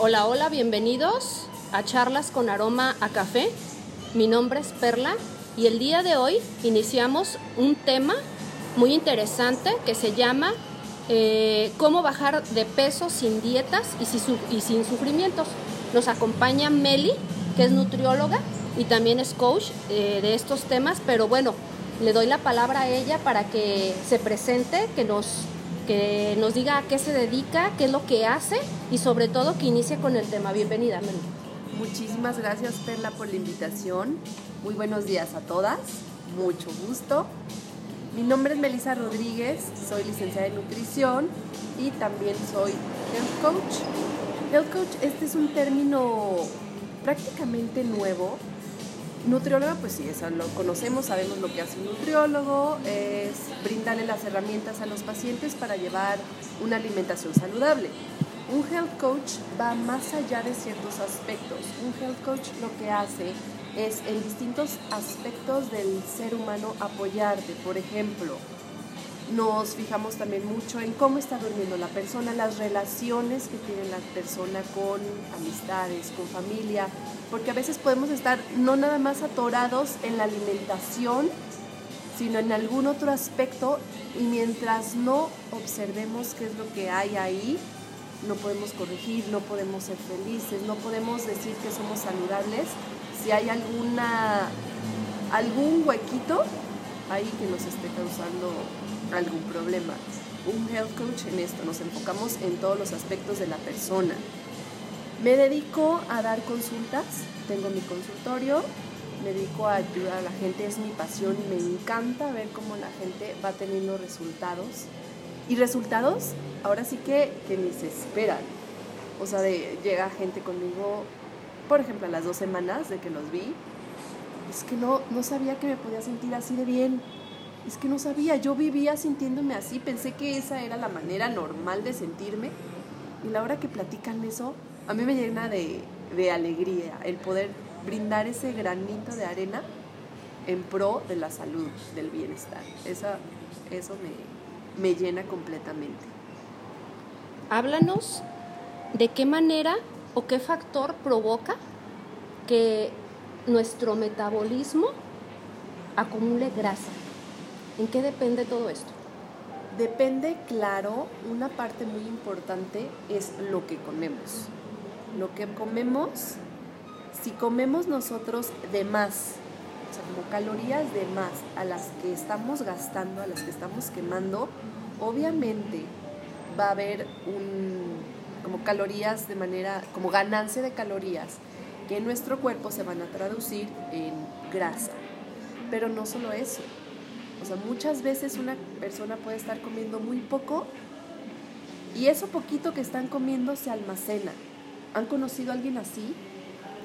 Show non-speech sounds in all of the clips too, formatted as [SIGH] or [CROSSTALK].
Hola, hola, bienvenidos a Charlas con Aroma a Café. Mi nombre es Perla y el día de hoy iniciamos un tema muy interesante que se llama eh, cómo bajar de peso sin dietas y sin, sufrimientos. Nos acompaña Meli, que es nutrióloga y también es coach eh, de estos temas, pero bueno, le doy la palabra a ella para que se presente, que nos, que nos diga a qué se dedica, qué es lo que hace y sobre todo que inicie con el tema. Bienvenida, Meli. Muchísimas gracias, Perla, por la invitación. Muy buenos días a todas. Mucho gusto. Mi nombre es Melissa Rodríguez, soy licenciada en nutrición y también soy health coach. Health coach, este es un término prácticamente nuevo. Nutrióloga, pues sí, eso lo conocemos, sabemos lo que hace un nutriólogo, es brindarle las herramientas a los pacientes para llevar una alimentación saludable. Un health coach va más allá de ciertos aspectos. Un health coach lo que hace es en distintos aspectos del ser humano apoyarte. Por ejemplo, nos fijamos también mucho en cómo está durmiendo la persona, las relaciones que tiene la persona con amistades, con familia, porque a veces podemos estar no nada más atorados en la alimentación, sino en algún otro aspecto y mientras no observemos qué es lo que hay ahí, no podemos corregir, no podemos ser felices, no podemos decir que somos saludables. Si hay alguna algún huequito ahí que nos esté causando algún problema. Un health coach en esto, nos enfocamos en todos los aspectos de la persona. Me dedico a dar consultas, tengo mi consultorio, me dedico a ayudar a la gente, es mi pasión y me encanta ver cómo la gente va teniendo resultados. Y resultados, ahora sí que, que ni se esperan. O sea, de, llega gente conmigo, por ejemplo, a las dos semanas de que los vi, es que no, no sabía que me podía sentir así de bien. Es que no sabía, yo vivía sintiéndome así, pensé que esa era la manera normal de sentirme. Y la hora que platican eso, a mí me llena de, de alegría el poder brindar ese granito de arena en pro de la salud, del bienestar. Esa, eso me, me llena completamente. Háblanos de qué manera o qué factor provoca que nuestro metabolismo acumule grasa. ¿En qué depende todo esto? Depende, claro, una parte muy importante es lo que comemos. Lo que comemos, si comemos nosotros de más, o sea, como calorías de más a las que estamos gastando, a las que estamos quemando, obviamente va a haber un, como calorías de manera, como ganancia de calorías que en nuestro cuerpo se van a traducir en grasa. Pero no solo eso. O sea, muchas veces una persona puede estar comiendo muy poco y eso poquito que están comiendo se almacena. ¿Han conocido a alguien así?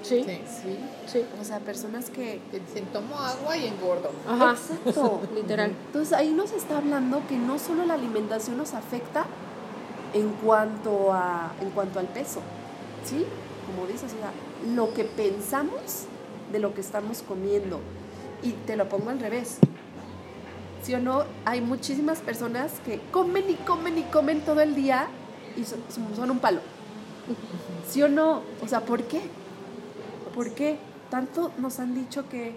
Sí. Sí. Sí. O sea, personas que... Que dicen, tomo agua y engordo. Ajá. Exacto. [LAUGHS] Literal. Entonces ahí nos está hablando que no solo la alimentación nos afecta en cuanto, a, en cuanto al peso, ¿sí? Como dices, o sea, lo que pensamos de lo que estamos comiendo. Y te lo pongo al revés. ¿Sí o no? Hay muchísimas personas que comen y comen y comen todo el día y son, son un palo. ¿Sí o no? O sea, ¿por qué? ¿Por qué? Tanto nos han dicho que,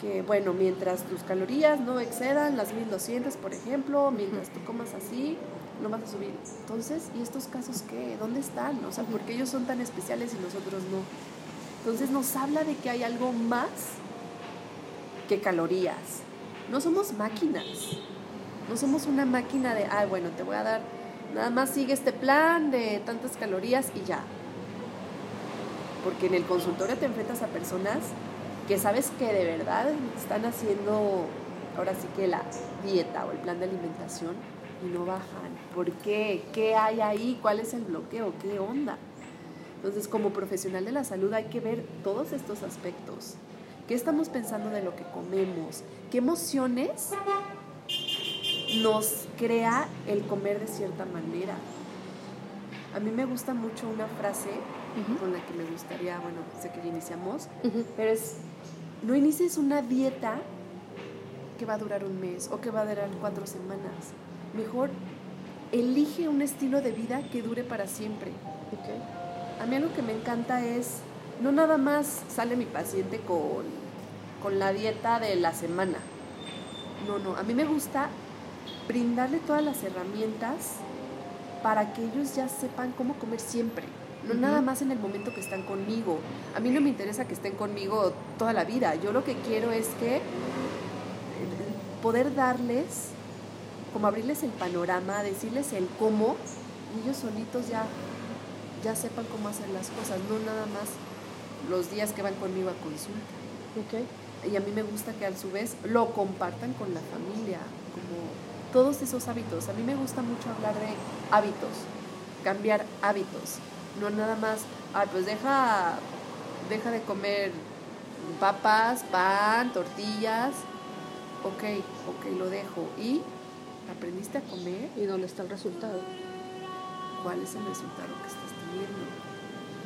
que, bueno, mientras tus calorías no excedan las 1200, por ejemplo, mientras tú comas así, no vas a subir. Entonces, ¿y estos casos qué? ¿Dónde están? O sea, ¿por qué ellos son tan especiales y nosotros no? Entonces nos habla de que hay algo más que calorías. No somos máquinas. No somos una máquina de, ah, bueno, te voy a dar, nada más sigue este plan de tantas calorías y ya. Porque en el consultorio te enfrentas a personas que sabes que de verdad están haciendo ahora sí que la dieta o el plan de alimentación y no bajan. ¿Por qué? ¿Qué hay ahí? ¿Cuál es el bloqueo? ¿Qué onda? Entonces, como profesional de la salud hay que ver todos estos aspectos. ¿Qué estamos pensando de lo que comemos? ¿Qué emociones nos crea el comer de cierta manera? A mí me gusta mucho una frase con la que me gustaría, bueno, sé que ya iniciamos, Ujú. pero es, no inicies una dieta que va a durar un mes o que va a durar cuatro semanas. Mejor elige un estilo de vida que dure para siempre. Ok. A mí algo que me encanta es, no nada más sale mi paciente con, con la dieta de la semana. No, no, a mí me gusta brindarle todas las herramientas para que ellos ya sepan cómo comer siempre. No nada más en el momento que están conmigo. A mí no me interesa que estén conmigo toda la vida. Yo lo que quiero es que eh, poder darles, como abrirles el panorama, decirles el cómo, y ellos solitos ya, ya sepan cómo hacer las cosas, no nada más los días que van conmigo a consulta. Ok. Y a mí me gusta que a su vez lo compartan con la familia, como todos esos hábitos. A mí me gusta mucho hablar de hábitos, cambiar hábitos. No nada más, ay, pues deja, deja de comer papas, pan, tortillas. Ok, ok, lo dejo. ¿Y aprendiste a comer? ¿Y dónde está el resultado? ¿Cuál es el resultado que estás teniendo?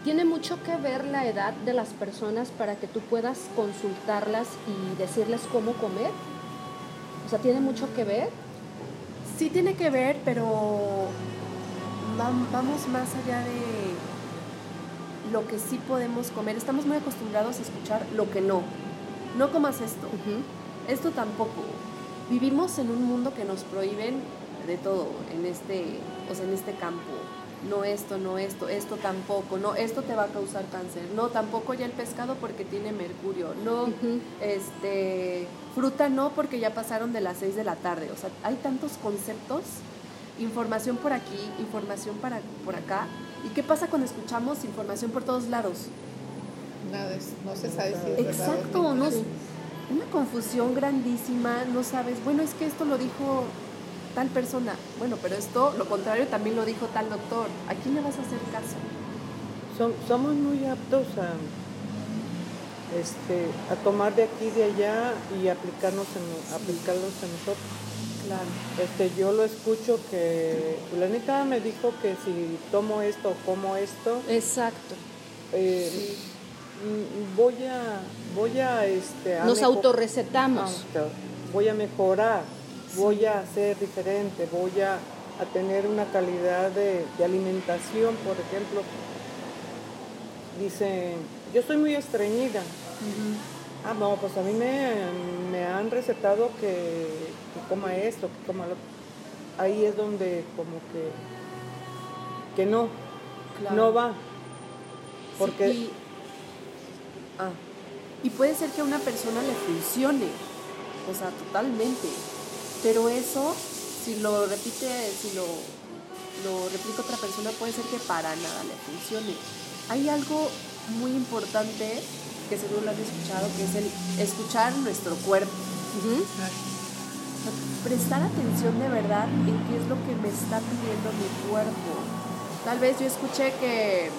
Tiene mucho que ver la edad de las personas para que tú puedas consultarlas y decirles cómo comer. O sea, tiene mucho que ver. Sí tiene que ver, pero vam- vamos más allá de lo que sí podemos comer. Estamos muy acostumbrados a escuchar lo que no. No comas esto. Esto tampoco. Vivimos en un mundo que nos prohíben de todo en este, o sea, en este campo. No esto, no esto, esto tampoco, no, esto te va a causar cáncer. No, tampoco ya el pescado porque tiene mercurio. No, este, fruta no porque ya pasaron de las 6 de la tarde. O sea, hay tantos conceptos, información por aquí, información para, por acá. ¿Y qué pasa cuando escuchamos información por todos lados? Nada, es- no se sabe si es verdad o Exacto, no. no, una confusión grandísima, no sabes, bueno, es que esto lo dijo tal persona, bueno, pero esto, lo contrario, también lo dijo tal doctor, ¿a quién le vas a hacer caso? Som- somos muy aptos a, este, a tomar de aquí y de allá y aplicarnos en, aplicarlos en nosotros. Claro. Este, yo lo escucho que fulanita me dijo que si tomo esto o como esto, Exacto. eh, mm, voy a, voy a, este, a Nos autorrecetamos. Ah, voy a mejorar, voy a ser diferente, voy a, a tener una calidad de, de alimentación, por ejemplo. Dice, yo soy muy estreñida. Ah, no, pues a mí me, me han recetado que, que coma esto, que coma lo Ahí es donde como que, que no, Claro. no va. Porque Sí, y, ah, y puede ser que a una persona le funcione, o sea, totalmente. Pero eso, si lo repite, si lo, lo replica otra persona, puede ser que para nada le funcione. Hay algo muy importante que seguro lo han escuchado, que es el escuchar nuestro cuerpo. Prestar atención de verdad en qué es lo que me está pidiendo mi cuerpo. Tal vez yo escuché que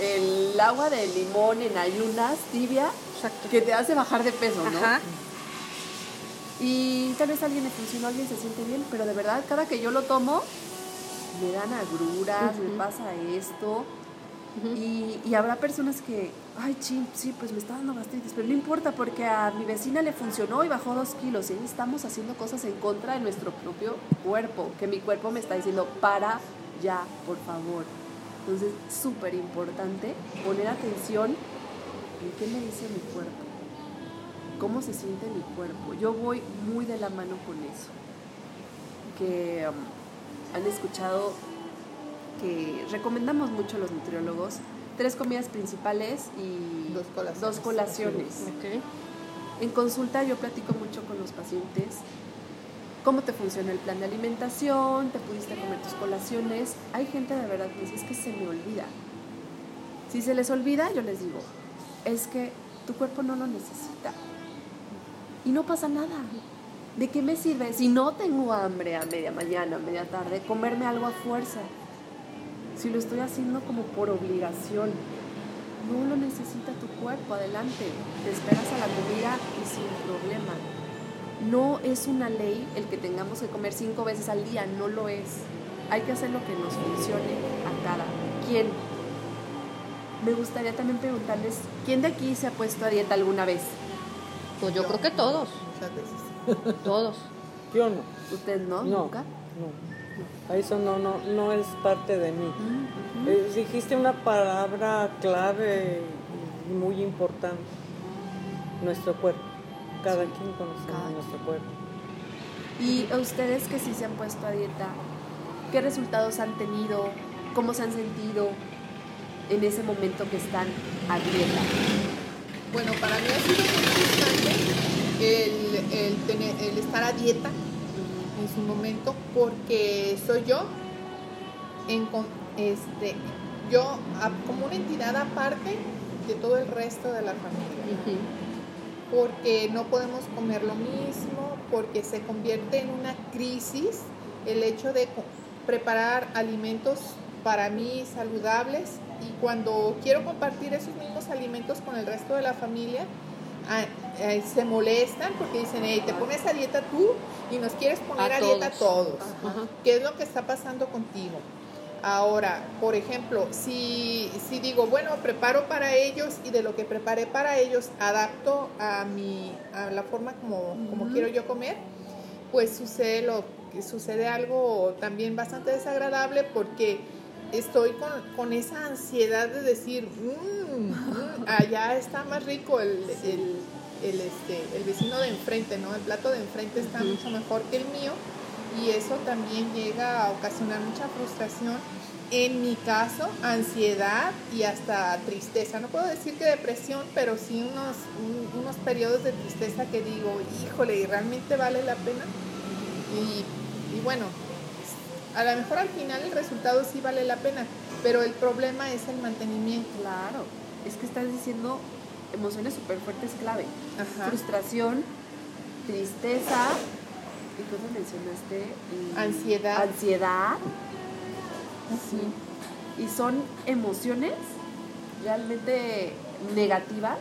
el agua de limón en ayunas tibia Exacto. que te hace bajar de peso, ¿no? Ajá. Y tal vez a alguien le funcionó, a alguien se siente bien, pero de verdad cada que yo lo tomo me dan agruras, me pasa esto. Y, y habrá personas que, ay, sí, sí, pues me está dando gastritis, pero no importa porque a mi vecina le funcionó y bajó dos kilos. Y ahí estamos haciendo cosas en contra de nuestro propio cuerpo, que mi cuerpo me está diciendo, para ya, por favor. Entonces, súper importante poner atención en qué me dice mi cuerpo, cómo se siente mi cuerpo. Yo voy muy de la mano con eso. Que um, han escuchado que recomendamos mucho los nutriólogos tres comidas principales y Dos colaciones. dos colaciones. Ok. En consulta yo platico mucho con los pacientes cómo te funciona el plan de alimentación, te pudiste comer tus colaciones. Hay gente de verdad que dice, es que se me olvida. Si se les olvida, yo les digo, es que tu cuerpo no lo necesita. Y no pasa nada. ¿De qué me sirve si no tengo hambre a media mañana, a media tarde, comerme algo a fuerza? Si lo estoy haciendo como por obligación. No lo necesita tu cuerpo, adelante. Te esperas a la comida y sin problema. No es una ley el que tengamos que comer cinco veces al día, no lo es. Hay que hacer lo que nos funcione a cada quien. Me gustaría también preguntarles, ¿quién de aquí se ha puesto a dieta alguna vez? Pues yo creo que todos, Muchas veces. todos. yo no. ¿Usted no? No, ¿Nunca? no. Eso no, no, no es parte de mí. Eh, dijiste una palabra clave y muy importante. Nuestro cuerpo. Cada quien conoce Cada nuestro cuerpo. Y a ustedes que sí se han puesto a dieta, ¿qué resultados han tenido? ¿Cómo se han sentido en ese momento que están a dieta? Bueno, para mí ha sido muy importante el, el tener, el estar a dieta en su momento porque soy yo en, este, yo como una entidad aparte de todo el resto de la familia. Porque no podemos comer lo mismo, porque se convierte en una crisis el hecho de preparar alimentos para mí saludables y cuando quiero compartir esos mismos alimentos con el resto de la familia, ah, eh, se molestan porque dicen, hey, te pones a dieta tú y nos quieres poner A a, dieta a todos. Ajá. ¿Qué es lo que está pasando contigo? Ahora, por ejemplo, si, si digo, bueno, preparo para ellos y de lo que preparé para ellos adapto a mi a la forma como, como quiero yo comer, pues sucede lo sucede algo también bastante desagradable porque estoy con, con esa ansiedad de decir, "Mm, mm, allá está más rico el, el, el, este, el vecino de enfrente, ¿no? El plato de enfrente está mucho mejor que el mío y eso también llega a ocasionar mucha frustración. En mi caso, ansiedad y hasta tristeza. No puedo decir que depresión, pero sí unos, un- unos periodos de tristeza que digo, híjole, ¿y realmente vale la pena? Y, y bueno, a lo mejor al final el resultado sí vale la pena, pero el problema es el mantenimiento. Claro, es que estás diciendo emociones súper fuertes clave. Ajá. Frustración, tristeza, ¿y cómo mencionaste? Y- Ansiedad. Ansiedad. Sí. Y son emociones realmente negativas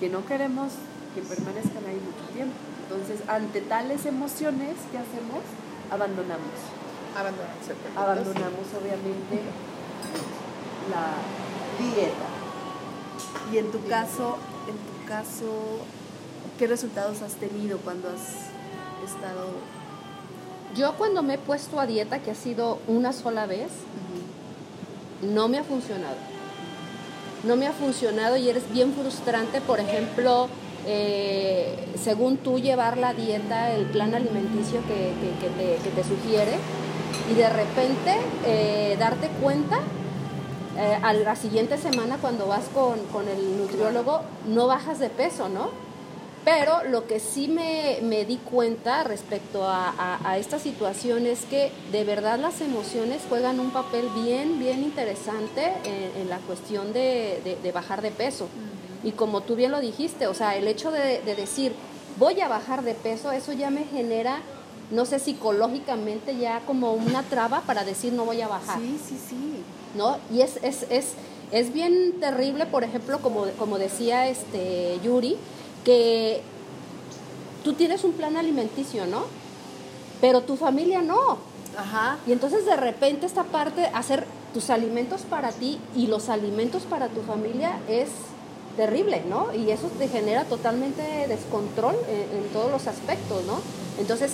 que no queremos que permanezcan ahí mucho tiempo. Entonces, ante tales emociones, ¿qué hacemos? Abandonamos. Perfecto. Abandonamos, obviamente, la dieta. Y en tu caso, en tu caso, ¿qué resultados has tenido cuando has estado Yo cuando me he puesto a dieta, que ha sido una sola vez, no me ha funcionado. No me ha funcionado y eres bien frustrante, por ejemplo, eh, según tú llevar la dieta, el plan alimenticio que, que- que te, que te sugiere, y de repente eh, darte cuenta eh, a la siguiente semana cuando vas con, con el nutriólogo, no bajas de peso, ¿no? Pero lo que sí me, me di cuenta respecto a, a- a esta situación es que de verdad las emociones juegan un papel bien, bien interesante en, en la cuestión de, de- de bajar de peso. Y como tú bien lo dijiste, o sea, el hecho de, de decir voy a bajar de peso, eso ya me genera, no sé, psicológicamente ya como una traba para decir no voy a bajar. Sí, sí, sí. ¿no? Y es, es, es, es bien terrible, por ejemplo, como, como decía este Yuri, que tú tienes un plan alimenticio, ¿no? Pero tu familia no. Ajá. Y entonces de repente esta parte, hacer tus alimentos para ti y los alimentos para tu familia es terrible, ¿no? Y eso te genera totalmente descontrol en, en todos los aspectos, ¿no? Entonces,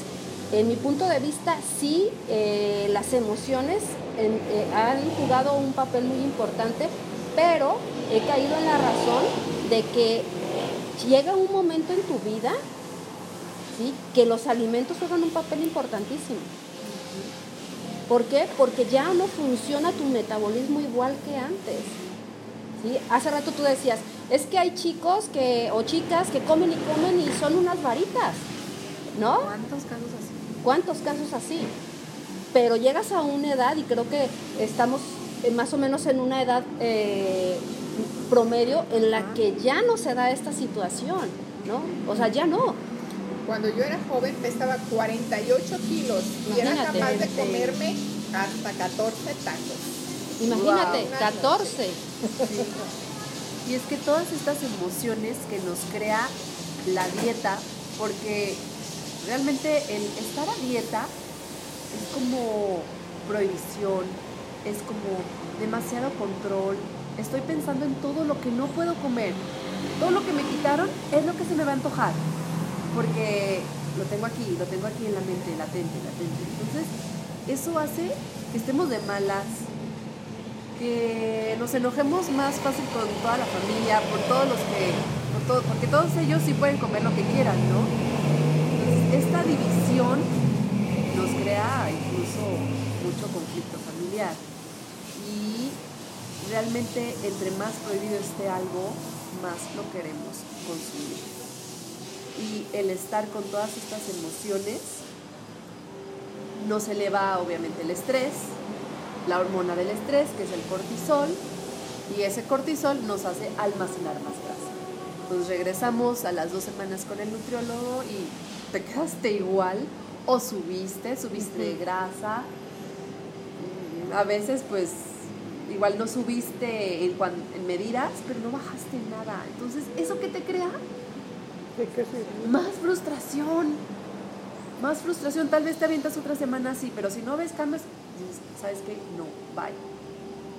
en mi punto de vista, sí, eh, las emociones eh, han jugado un papel muy importante, pero he caído en la razón de que llega un momento en tu vida, ¿sí? Que los alimentos juegan un papel importantísimo. ¿Por qué? Porque ya no funciona tu metabolismo igual que antes. ¿sí? Hace rato tú decías, es que hay chicos que, o chicas que comen y comen y son unas varitas, ¿no? ¿Cuántos casos? ¿Cuántos casos así? Pero llegas a una edad, y creo que estamos eh, más o menos en una edad eh, promedio en la que ya no se da esta situación, ¿no? O sea, ya no. Cuando yo era joven pesaba 48 kilos y era capaz de comerme hasta 14 tacos. Imagínate, Wow. 14. Y es que todas estas emociones que nos crea la dieta, porque realmente el estar a dieta es como prohibición, es como demasiado control. Estoy pensando en todo lo que no puedo comer. Todo lo que me quitaron es lo que se me va a antojar. Porque lo tengo aquí, lo tengo aquí en la mente, latente, latente. Entonces, eso hace que estemos de malas, que nos enojemos más fácil con toda la familia, por todos los que, porque todos ellos sí pueden comer lo que quieran, ¿no? Esta división nos crea incluso mucho conflicto familiar. Y realmente entre más prohibido esté algo, más lo queremos consumir. Y el estar con todas estas emociones nos eleva obviamente el estrés, la hormona del estrés, que es el cortisol, y ese cortisol nos hace almacenar más grasa. Entonces regresamos a las dos semanas con el nutriólogo y te quedaste igual o subiste, subiste de grasa. A veces pues igual no subiste en, en medidas, pero no bajaste nada. Entonces, ¿eso qué te crea? Más frustración. Más frustración. Tal vez te avientas otra semana así, pero si no ves cambios, ¿sabes qué? No, bye.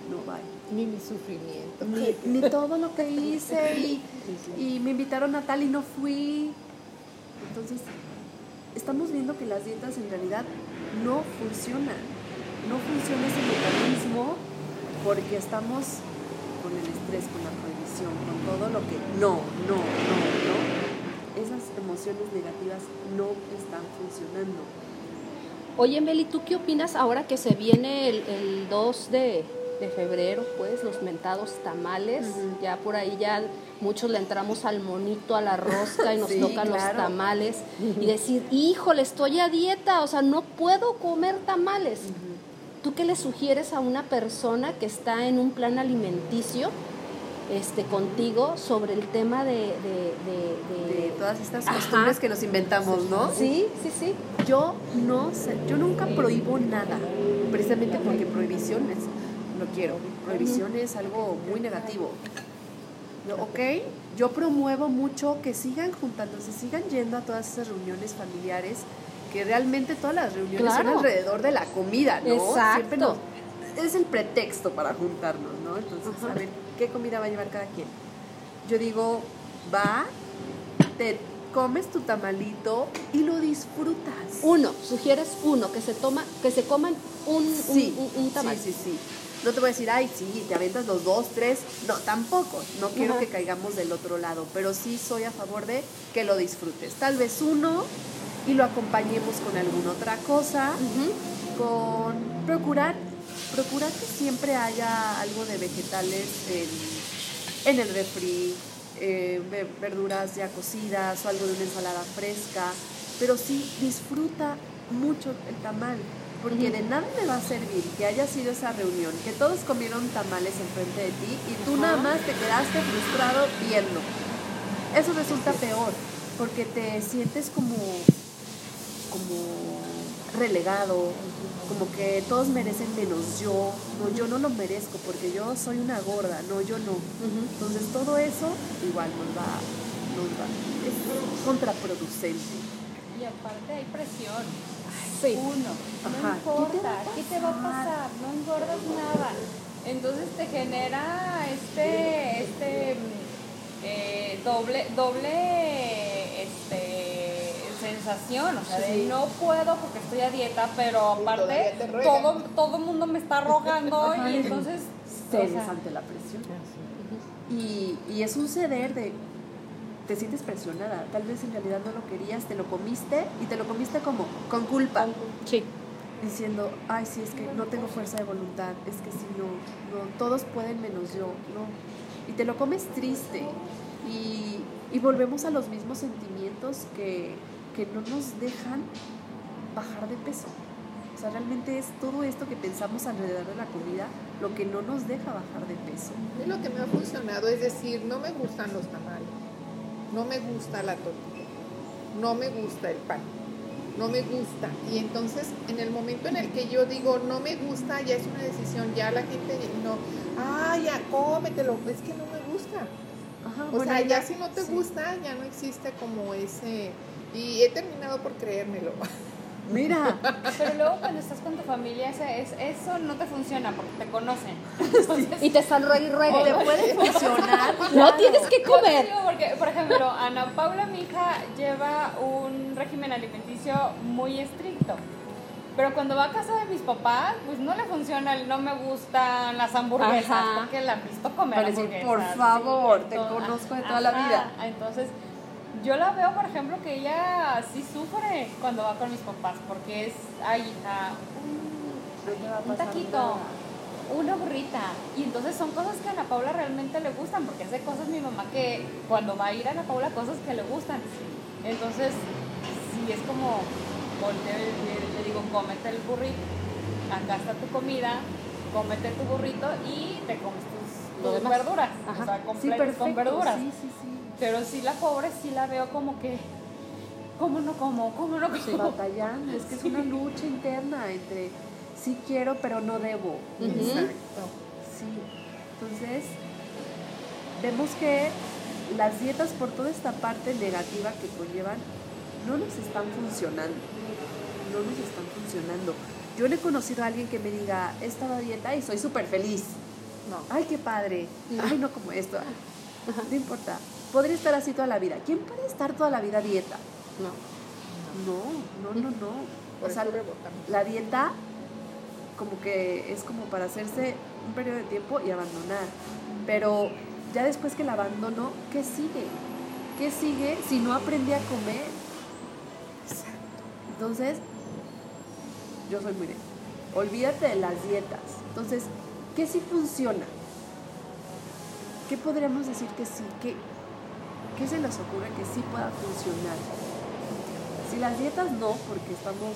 No, bye. Ni mi sufrimiento. Ni, ni todo lo que hice y, y me invitaron a tal y no fui. Entonces, estamos viendo que las dietas en realidad no funcionan. No funciona ese mecanismo porque estamos con el estrés, con la prohibición, con todo lo que no, no, no, no. Esas emociones negativas no están funcionando. Oye, Meli, ¿tú qué opinas ahora que se viene el, 2 de, febrero, pues, los mentados tamales? Ya por ahí ya muchos le entramos al monito, a la rosca y nos [LAUGHS] tocan los tamales. Y decir, híjole, estoy a dieta, o sea, no puedo comer tamales. ¿Tú qué le sugieres a una persona que está en un plan alimenticio este, contigo sobre el tema de... De, todas estas costumbres que nos inventamos, ¿no? Sí, sí, sí. Yo no sé, yo nunca prohíbo nada, precisamente porque prohibición es, no quiero, prohibición es algo muy negativo. ¿Ok? Yo promuevo mucho que sigan juntándose, sigan yendo a todas esas reuniones familiares que realmente todas las reuniones son alrededor de la comida, ¿no? Exacto. es el pretexto para juntarnos, ¿no? Entonces, a ver, ¿qué comida va a llevar cada quien? Yo digo, va, te comes tu tamalito y lo disfrutas. Uno, sugieres uno, que se toma, que se coman un, un, tamal. Sí, sí, sí. No te voy a decir, ay, sí, te aventas los dos, tres. No, tampoco. No quiero que caigamos del otro lado, pero sí soy a favor de que lo disfrutes. Tal vez uno y lo acompañemos con alguna otra cosa, con procurar, procurar que siempre haya algo de vegetales en, el refri, eh, verduras ya cocidas o algo de una ensalada fresca, pero sí disfruta mucho el tamal, porque de nada me va a servir que haya sido esa reunión, que todos comieron tamales enfrente de ti y tú nada más te quedaste frustrado viendo. Eso resulta peor, porque te sientes como como relegado, como que todos merecen menos yo, no, yo no lo merezco porque yo soy una gorda, no, yo no. Entonces todo eso igual nos va, nos va, es contraproducente. Y aparte hay presión. Sí. Uno, no importa, ¿qué te, va a pasar? No engordas nada. Entonces te genera este, este eh, doble, doble, este sensación, o sea, de no puedo porque estoy a dieta, pero aparte todo todo mundo me está rogando y entonces cedes ante la presión. Y, y es un ceder de te sientes presionada, tal vez en realidad no lo querías, te lo comiste y te lo comiste como con culpa. Sí. Diciendo, ay, sí, es que no tengo fuerza de voluntad, es que si no, no, todos pueden menos yo, no. Y te lo comes triste y, y volvemos a los mismos sentimientos que, que no nos dejan bajar de peso. O sea, realmente es todo esto que pensamos alrededor de la comida lo que no nos deja bajar de peso. Y lo que me ha funcionado es decir, no me gustan los tamales, no me gusta la tortilla, no me gusta el pan, no me gusta. Y entonces, en el momento en el que yo digo no me gusta, ya es una decisión, ya la gente no, ah, ya cómetelo, es que no me gusta. o sea, ya, si no te gusta, ya no existe como ese y he terminado por creérmelo. [LAUGHS] Mira. [LAUGHS] Pero luego cuando estás con tu familia, es, eso no te funciona porque te conocen. [LAUGHS] y te están re, Te puede funcionar. [LAUGHS] No tienes que comer. porque, por ejemplo, Ana Paula, mi hija, lleva un régimen alimenticio muy estricto. Pero cuando va a casa de mis papás, pues no le funciona el no me gustan las hamburguesas, Ajá. porque la han visto comer por sí, favor, te conozco de toda la vida. Entonces, yo la veo, por ejemplo, que ella sí sufre cuando va con mis papás, porque es, ay, hija, un taquito, una burrita. Y entonces son cosas que a Ana Paula realmente le gustan, porque hace cosas mi mamá que cuando va a ir a Ana Paula, cosas que le gustan. Entonces, sí es como, volteo y le, digo, cómete el burrito, acá está tu comida, cómete tu burrito y te comes tus, verduras. Ajá. O sea, Sí, perfecto. con verduras. Sí, sí, sí. Pero sí la pobre sí la veo como que, ¿cómo no como? ¿Cómo no como? Batallando. Es que es una lucha interna entre sí quiero, pero no debo. Ujú. Exacto. Sí. Entonces, vemos que las dietas por toda esta parte negativa que conllevan no nos están funcionando. No nos están funcionando. Yo no he conocido a alguien que me diga, he estado a dieta y soy súper feliz. No. Ay, qué padre. Ay, no como esto. No importa. Podría estar así toda la vida. ¿Quién puede estar toda la vida a dieta? No. No, no, no, no. O sea, la dieta como que es como para hacerse un periodo de tiempo y abandonar. Pero ya después que la abandono, ¿qué sigue? ¿Qué sigue si no aprendí a comer? Entonces, yo soy muy de, olvídate de las dietas. Entonces, ¿qué sí funciona? ¿Qué podríamos decir que sí? ¿Qué, qué se nos ocurre que sí pueda funcionar? Si las dietas no, porque estamos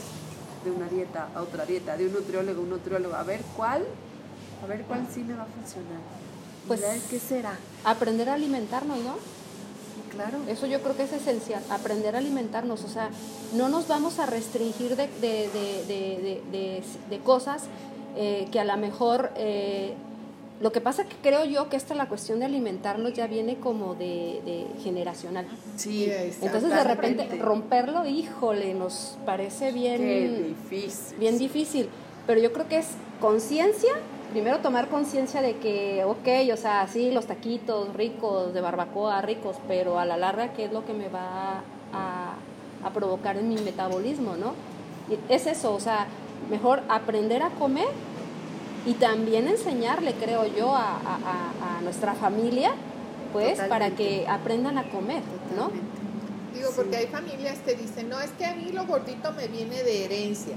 de una dieta a otra dieta, de un nutriólogo a un nutriólogo, a ver cuál, a ver cuál sí me va a funcionar. Pues- Pues, ¿qué será? Aprender a alimentarnos, ¿no? Claro. Eso yo creo que es esencial, aprender a alimentarnos, o sea, no nos vamos a restringir de, de, de, de, de- de- de cosas eh, que a lo mejor... eh, lo que pasa que creo yo que esta la cuestión de alimentarnos ya viene como de, de generacional. Sí, Entonces de repente romperlo, híjole, nos parece bien Qué difícil. bien difícil. Pero yo creo que es conciencia, primero tomar conciencia de que, ok, o sea, sí, los taquitos ricos, de barbacoa ricos, pero a la larga, ¿qué es lo que me va a, a provocar en mi metabolismo, no? Y es eso, o sea, mejor aprender a comer y también enseñarle, creo yo, a, a- a- a nuestra familia, pues, para que aprendan a comer, ¿no? Digo, Sí. porque hay familias que dicen, no, es que a mí lo gordito me viene de herencia.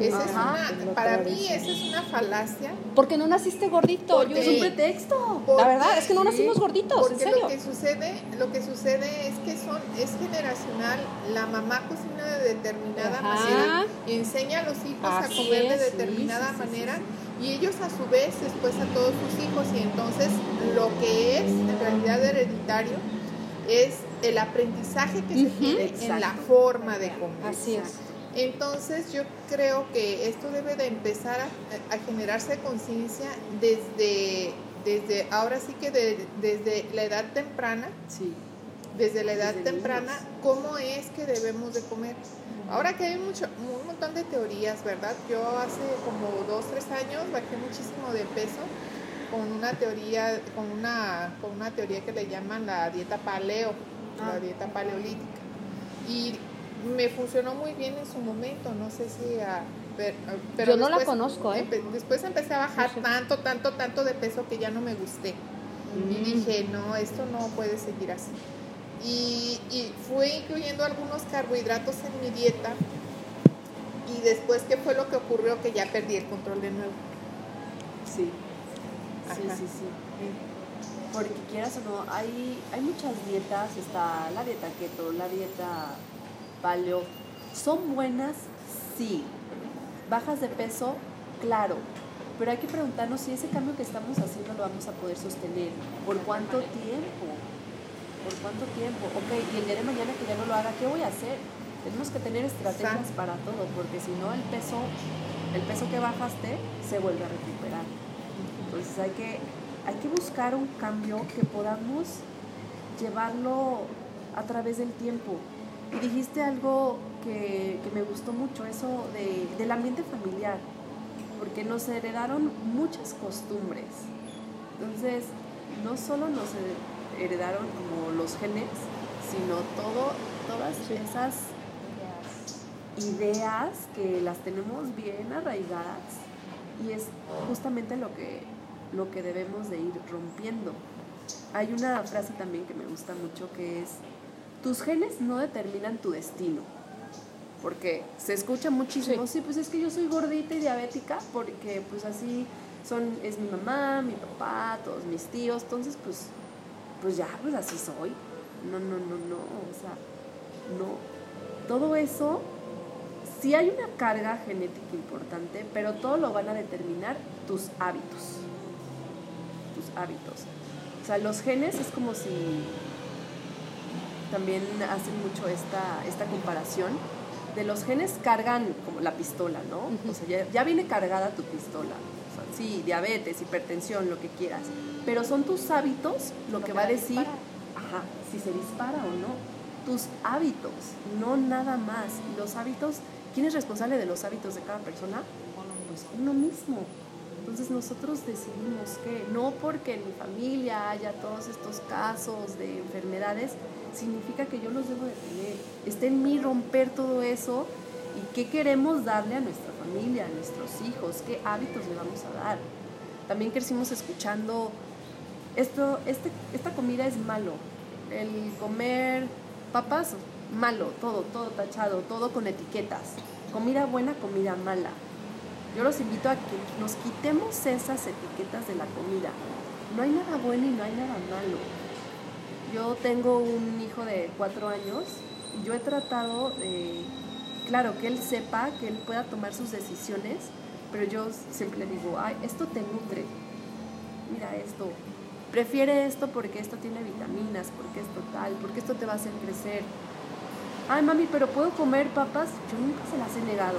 Esa es Ajá, una, es lo para mí esa es una falacia. Porque no naciste gordito, Porque- yo Es un pretexto. La verdad es que no nacimos gorditos, en Porque serio. lo que sucede, lo que sucede es que son, es generacional. La mamá cocina de determinada Ajá. manera y enseña a los hijos Así a comer de es, sí, determinada sí, sí, manera y ellos a su vez después a todos sus hijos y entonces lo que es en realidad hereditario es el aprendizaje que se tiene en la forma de comer. Así es. Entonces yo creo que esto debe de empezar a, a generarse conciencia desde, desde, ahora sí que de- desde la edad temprana, Sí. Desde la edad Desde temprana, niños. cómo es que debemos de comer. Ahora que hay mucho, un montón de teorías, ¿verdad? Yo hace como dos, tres años bajé muchísimo de peso con una teoría, con una, con una teoría que le llaman la dieta paleo, Ah. la dieta paleolítica. Y me funcionó muy bien en su momento, no sé si a, ver- a- pero Yo no la después conozco, ¿eh? empe- después empecé a bajar tanto, tanto, tanto de peso que ya no me gusté. Y Mm. dije, no, esto no puede seguir así. Y, y fui incluyendo algunos carbohidratos en mi dieta. Y después, ¿qué fue lo que ocurrió? Que ya perdí el control de nuevo. Sí. Sí, Ajá. sí, sí. Porque quieras o no, hay, hay muchas dietas, está la dieta keto, la dieta paleo. ¿Son buenas? Sí. ¿Bajas de peso? Claro. Pero hay que preguntarnos si ese cambio que estamos haciendo lo vamos a poder sostener. ¿Por cuánto tiempo? ¿Por cuánto tiempo? Ok, y el día de mañana que ya no lo haga, ¿qué voy a hacer? Tenemos que tener estrategias Exacto. para todo, porque si no el peso, el peso que bajaste se vuelve a recuperar. Entonces hay que, hay que buscar un cambio que podamos llevarlo a través del tiempo. Y dijiste algo que, que me gustó mucho, eso de, del ambiente familiar, porque nos heredaron muchas costumbres. Entonces, no solo nos heredaron como los genes, sino todo, todas esas ideas que las tenemos bien arraigadas y es justamente lo que, lo que debemos de ir rompiendo. Hay una frase también que me gusta mucho que es, tus genes no determinan tu destino. Porque se escucha muchísimo, sí. pues es que yo soy gordita y diabética porque pues así son, es mi mamá, mi papá, todos mis tíos, entonces pues, pues ya, pues así soy. No, no, no, no, o sea, no. Todo eso, sí hay una carga genética importante, pero todo lo van a determinar tus hábitos. Tus hábitos. O sea, los genes es como si también hacen mucho esta, esta comparación de los genes cargan como la pistola, ¿no? O sea, ya, viene cargada tu pistola. Sí, diabetes, hipertensión, lo que quieras. Pero son tus hábitos lo, que, va a decir, ajá, si se dispara o no. Tus hábitos, no nada más. los hábitos, ¿quién es responsable de los hábitos de cada persona? Pues uno mismo. Entonces nosotros decidimos que no porque en mi familia haya todos estos casos de enfermedades, significa que yo los debo de tener. Está en mí romper todo eso y qué queremos darle a nuestra familia, a nuestros hijos, qué hábitos le vamos a dar. También crecimos escuchando, esto, este, esta comida es malo, el comer papas, malo, todo, todo tachado, todo con etiquetas. Comida buena, comida mala. Yo los invito a que nos quitemos esas etiquetas de la comida. No hay nada bueno y no hay nada malo yo tengo un hijo de cuatro años y yo he tratado de, claro, que él sepa, que él pueda tomar sus decisiones, pero yo siempre le digo, ay, esto te nutre, mira esto, prefiere esto porque esto tiene vitaminas, porque esto tal, porque esto te va a hacer crecer. Ay, mami, pero ¿puedo comer papas? Yo nunca se las he negado.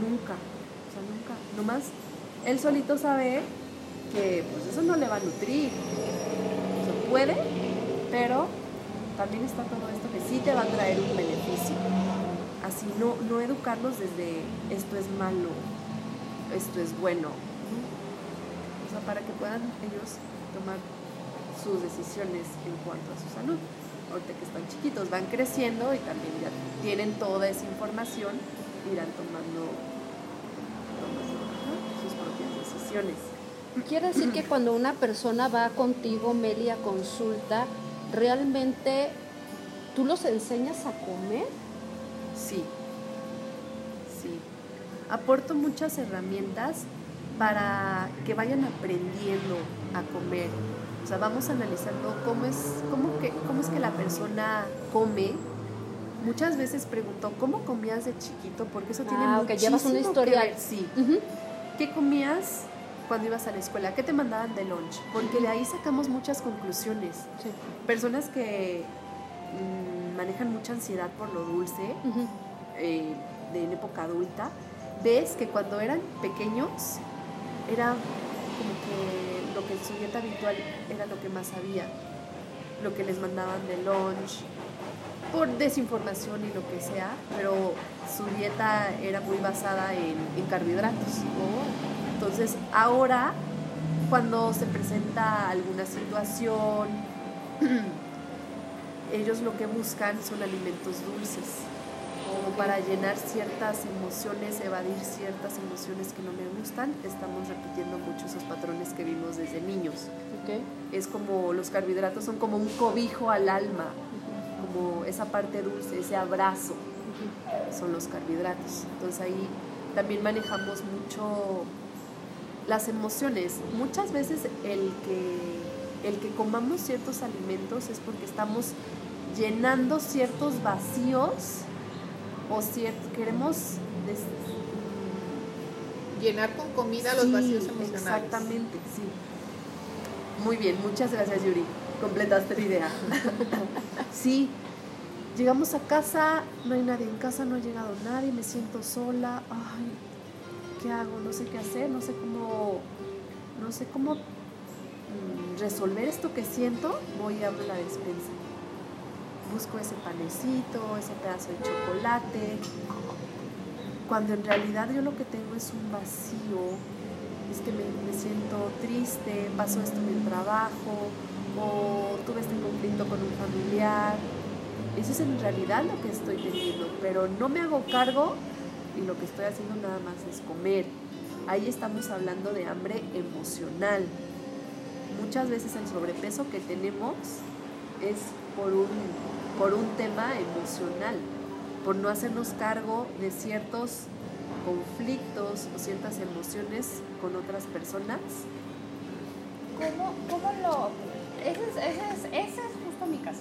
Nunca. O sea, nunca. Nomás él solito sabe que pues eso no le va a nutrir. Se puede, pero también está todo esto que sí te va a traer un beneficio. Así no, no educarlos desde esto es malo, esto es bueno. O sea, para que puedan ellos tomar sus decisiones en cuanto a su salud. Ahorita que están chiquitos, van creciendo y también ya tienen toda esa información, irán tomando, sus propias decisiones. Quiere decir que cuando una persona va contigo, Meli, a consulta, ¿realmente tú los enseñas a comer? Sí, sí. Aporto muchas herramientas para que vayan aprendiendo a comer. O sea, vamos analizando cómo es, cómo que, cómo es que la persona come. Muchas veces pregunto, ¿cómo comías de chiquito? Porque eso tiene ah, muchísimo llevas una historia. que ver. Sí. ¿Qué comías cuando ibas a la escuela? ¿Qué te mandaban de lunch? Porque de ahí sacamos muchas conclusiones. Personas que mm, manejan mucha ansiedad por lo dulce, eh, de en época adulta, ves que cuando eran pequeños era como que lo que en su dieta habitual era lo que más había, lo que les mandaban de lunch, por desinformación y lo que sea, pero su dieta era muy basada en, carbohidratos. Entonces, ahora, cuando se presenta alguna situación, [CLEARS THROAT] ellos lo que buscan son alimentos dulces, como para llenar ciertas emociones, evadir ciertas emociones que no me gustan. Estamos repitiendo mucho esos patrones que vimos desde niños. Es como los carbohidratos son como un cobijo al alma, como esa parte dulce, ese abrazo, son los carbohidratos. Entonces ahí también manejamos mucho las emociones. Muchas veces el que, el que comamos ciertos alimentos es porque estamos llenando ciertos vacíos o cierto, queremos llenar con comida los vacíos emocionales. Exactamente, sí. Muy bien, muchas gracias Yuri. Completaste la idea. [LAUGHS] sí, llegamos a casa, no hay nadie en casa, no ha llegado nadie, me siento sola. Ay, ¿qué hago? No sé qué hacer, no sé cómo, no sé cómo mm, resolver esto que siento. Voy a abrir la despensa. Busco ese panecito, ese pedazo de chocolate. Cuando en realidad yo lo que tengo es un vacío, es que me, me siento triste, pasó esto en el trabajo, o tuve este conflicto con un familiar, Eso es en realidad lo que estoy teniendo, pero no me hago cargo y lo que estoy haciendo nada más es comer. Ahí estamos hablando de hambre emocional. Muchas veces el sobrepeso que tenemos es por un, por un tema emocional, por no hacernos cargo de ciertos conflictos o ciertas emociones con otras personas. ¿Cómo, cómo lo...? Ese es, ese, es, ese es justo mi caso.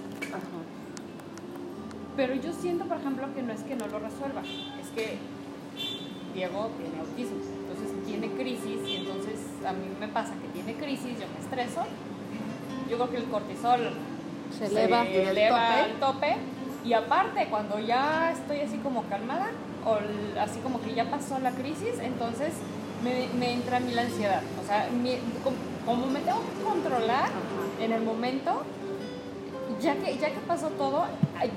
Pero yo siento, por ejemplo, que no es que no lo resuelva, es que Diego tiene autismo, entonces tiene crisis y entonces a mí me pasa que tiene crisis, yo me estreso, yo creo que el cortisol Se eleva. eleva al tope y aparte cuando ya estoy así como calmada o así como que ya pasó la crisis, entonces me, me entra a mí la ansiedad, o sea, mi- com- como me tengo que controlar en el momento, ya que, ya que pasó todo,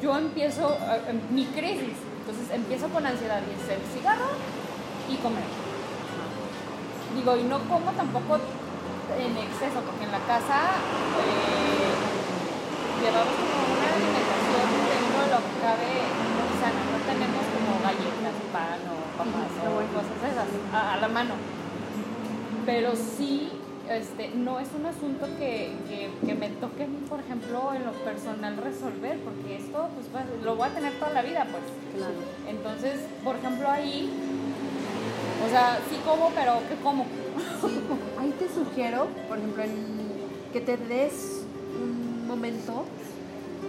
yo empiezo em, mi crisis. Entonces empiezo con ansiedad y es el cigarro y comer. Digo, y no como tampoco en exceso, porque en la casa eh, llevamos como una alimentación dentro de lo que cabe muy sana. No tenemos como galletas, pan o papas o cosas esas a, a la mano. Pero sí, este, no es un asunto que, que, que me toque a mí, por ejemplo, en lo personal resolver, porque esto pues, va- lo voy a tener toda la vida, pues. Claro. Entonces, por ejemplo, ahí, o sea, sí como, pero ¿qué como? Sí, ahí te sugiero, por ejemplo, que te des momento,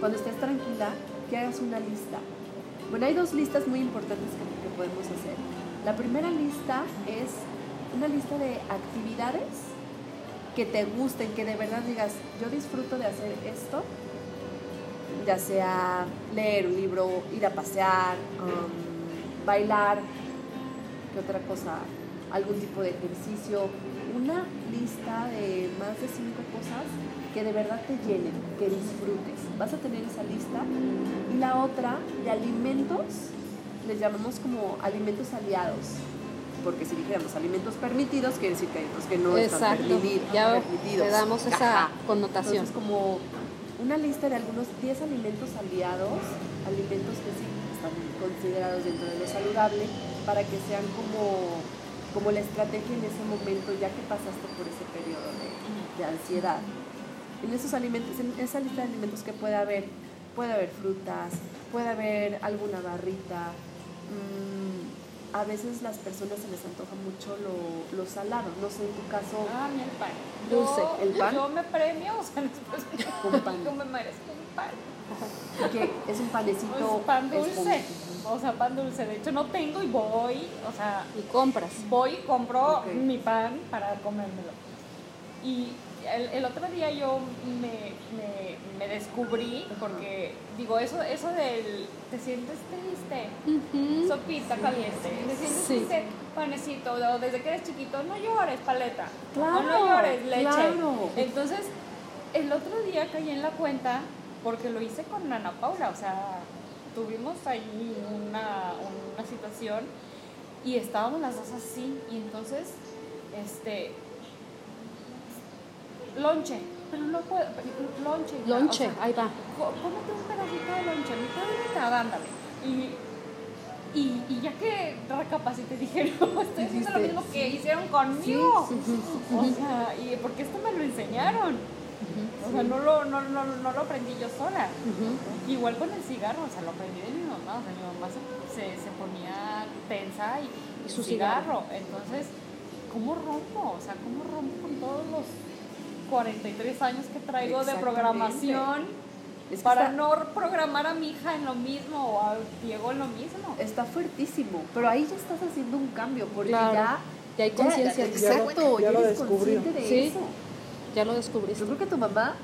cuando estés tranquila, que hagas una lista. Bueno, hay dos listas muy importantes que, que podemos hacer. La primera lista es una lista de actividades que te gusten, que de verdad digas, yo disfruto de hacer esto, ya sea leer un libro, ir a pasear, um, bailar, ¿qué otra cosa? Algún tipo de ejercicio, una lista de más de cinco cosas que de verdad te llenen, que disfrutes. Vas a tener esa lista. Y la otra de alimentos, les llamamos como alimentos aliados. Porque si dijéramos alimentos permitidos, quiere decir que hay otros que no están Exacto. permiti- Ya permitidos. le damos esa Ajá. connotación. Entonces, como una lista de algunos 10 alimentos aliados, alimentos que sí están considerados dentro de lo saludable, para que sean como, como la estrategia en ese momento, ya que pasaste por ese periodo de, de ansiedad. En esos alimentos, en esa lista de alimentos que puede haber, puede haber frutas, puede haber alguna barrita. mm, a veces las personas se les antoja mucho lo, lo salado. No sé, en tu caso, Ah, mi el pan. Dulce, Yo- ¿el pan? Yo me premio, [LAUGHS] o sea, después Con pan. yo me merezco un pan. que es un panecito. Pues pan dulce. O sea, pan dulce. De hecho, no tengo y voy, o sea, Y compras. voy y compro mi pan para comérmelo. Y el, el otro día yo me, me, me descubrí, porque digo, eso, eso del, te sientes triste, Ujú. sopita caliente, te sientes Sí. triste, panecito, o desde que eres chiquito, no llores, paleta, o no llores, leche. claro. Entonces, el otro día caí en la cuenta, porque lo hice con Ana Paula, o sea, tuvimos ahí una, una situación y estábamos las dos así, y entonces, este, lonche, pero no puedo, lonche. o Lonche, sea, ahí va. có- cómete un pedacito de lonche, mitad de mitad, ándale. Y, y, y ya que recapacité, dije, [LAUGHS] no, estoy haciendo lo mismo que hicieron conmigo. Sí, sí, sí, sí, O sea, y porque esto me lo enseñaron. O sea, no lo, no, no, no lo aprendí yo sola. Igual con el cigarro, o sea, lo aprendí de mi mamá. O sea, mi mamá se, se, se ponía tensa y, Y su cigarro. Entonces, ¿cómo rompo? O sea, ¿cómo rompo con todos los 43 años que traigo de programación Es que para está- no programar a mi hija en lo mismo o a Diego en lo mismo? Está fuertísimo, pero ahí ya estás haciendo un cambio, porque Claro. ya... Ya hay conciencia. ya- Ya Exacto, ya ya lo eres descubrió. consciente de Sí. eso. Ya lo descubriste. Yo creo que tu mamá,